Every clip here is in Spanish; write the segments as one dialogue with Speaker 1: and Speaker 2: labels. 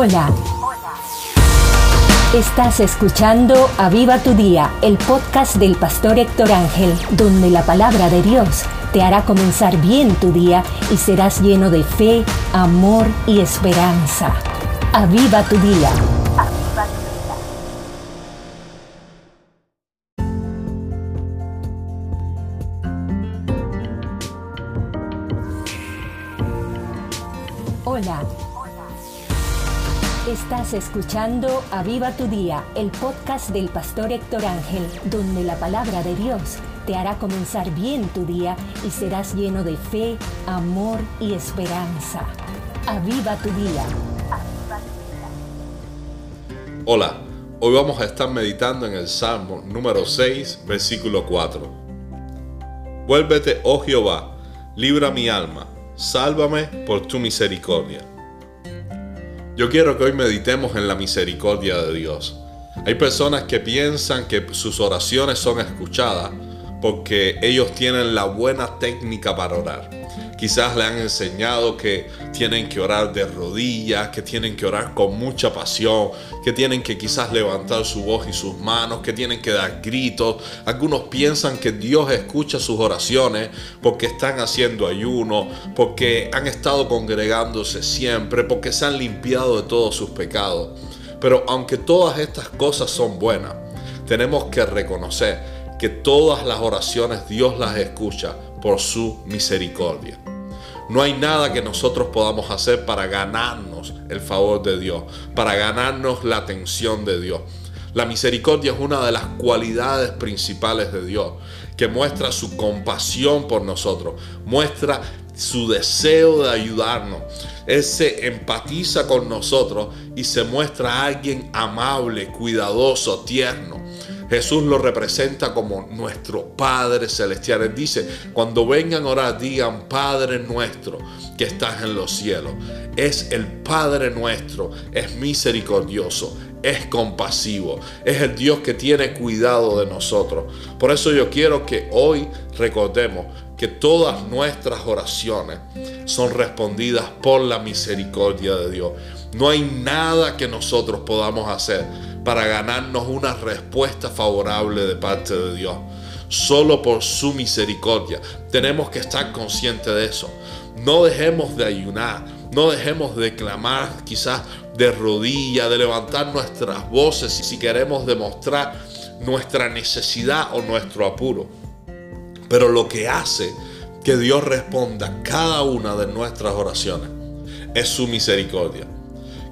Speaker 1: Hola. Estás escuchando Aviva tu Día, el podcast del pastor Héctor Ángel, donde la palabra de Dios te hará comenzar bien tu día y serás lleno de fe, amor y esperanza. Aviva tu Día. Hola. Estás escuchando Aviva tu Día, el podcast del pastor Héctor Ángel, donde la palabra de Dios te hará comenzar bien tu día y serás lleno de fe, amor y esperanza. Aviva tu Día.
Speaker 2: Hola, hoy vamos a estar meditando en el Salmo número 6, versículo 4. Vuélvete, oh Jehová, libra mi alma, sálvame por tu misericordia. Yo quiero que hoy meditemos en la misericordia de Dios. Hay personas que piensan que sus oraciones son escuchadas porque ellos tienen la buena técnica para orar. Quizás le han enseñado que tienen que orar de rodillas, que tienen que orar con mucha pasión, que tienen que quizás levantar su voz y sus manos, que tienen que dar gritos. Algunos piensan que Dios escucha sus oraciones porque están haciendo ayuno, porque han estado congregándose siempre, porque se han limpiado de todos sus pecados. Pero aunque todas estas cosas son buenas, tenemos que reconocer que todas las oraciones Dios las escucha por su misericordia. No hay nada que nosotros podamos hacer para ganarnos el favor de Dios, para ganarnos la atención de Dios. La misericordia es una de las cualidades principales de Dios, que muestra su compasión por nosotros, muestra su deseo de ayudarnos. Él se empatiza con nosotros y se muestra alguien amable, cuidadoso, tierno. Jesús lo representa como nuestro Padre Celestial. Él dice, cuando vengan a orar, digan, Padre nuestro que estás en los cielos. Es el Padre nuestro, es misericordioso, es compasivo, es el Dios que tiene cuidado de nosotros. Por eso yo quiero que hoy recordemos que todas nuestras oraciones son respondidas por la misericordia de Dios. No hay nada que nosotros podamos hacer para ganarnos una respuesta favorable de parte de Dios. Solo por su misericordia. Tenemos que estar conscientes de eso. No dejemos de ayunar, no dejemos de clamar quizás de rodilla, de levantar nuestras voces si queremos demostrar nuestra necesidad o nuestro apuro. Pero lo que hace que Dios responda cada una de nuestras oraciones es su misericordia.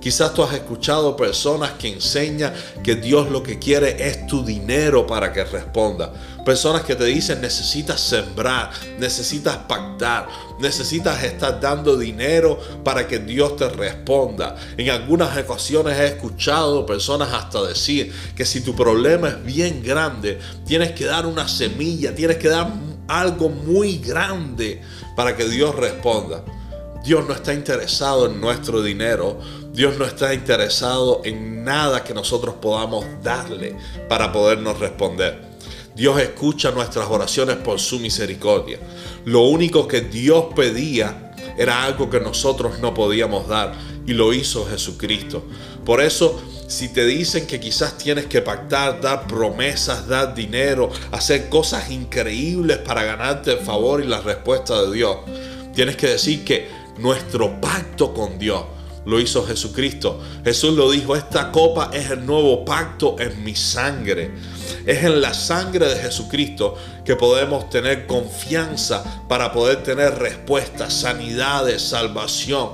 Speaker 2: Quizás tú has escuchado personas que enseñan que Dios lo que quiere es tu dinero para que responda. Personas que te dicen necesitas sembrar, necesitas pactar, necesitas estar dando dinero para que Dios te responda. En algunas ocasiones he escuchado personas hasta decir que si tu problema es bien grande, tienes que dar una semilla, tienes que dar algo muy grande para que Dios responda. Dios no está interesado en nuestro dinero. Dios no está interesado en nada que nosotros podamos darle para podernos responder. Dios escucha nuestras oraciones por su misericordia. Lo único que Dios pedía era algo que nosotros no podíamos dar y lo hizo Jesucristo. Por eso, si te dicen que quizás tienes que pactar, dar promesas, dar dinero, hacer cosas increíbles para ganarte el favor y la respuesta de Dios, tienes que decir que nuestro pacto con Dios lo hizo Jesucristo. Jesús lo dijo, esta copa es el nuevo pacto en mi sangre. Es en la sangre de Jesucristo que podemos tener confianza para poder tener respuestas, sanidades, salvación.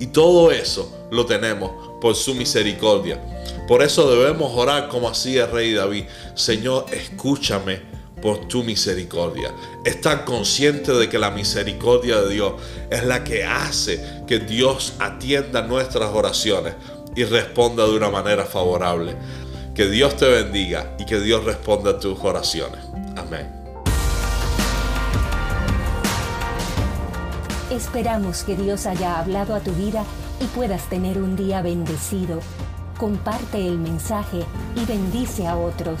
Speaker 2: Y todo eso lo tenemos por su misericordia. Por eso debemos orar como hacía el rey David. Señor, escúchame por tu misericordia. Estar consciente de que la misericordia de Dios es la que hace que Dios atienda nuestras oraciones y responda de una manera favorable. Que Dios te bendiga y que Dios responda a tus oraciones. Amén.
Speaker 1: Esperamos que Dios haya hablado a tu vida y puedas tener un día bendecido. Comparte el mensaje y bendice a otros.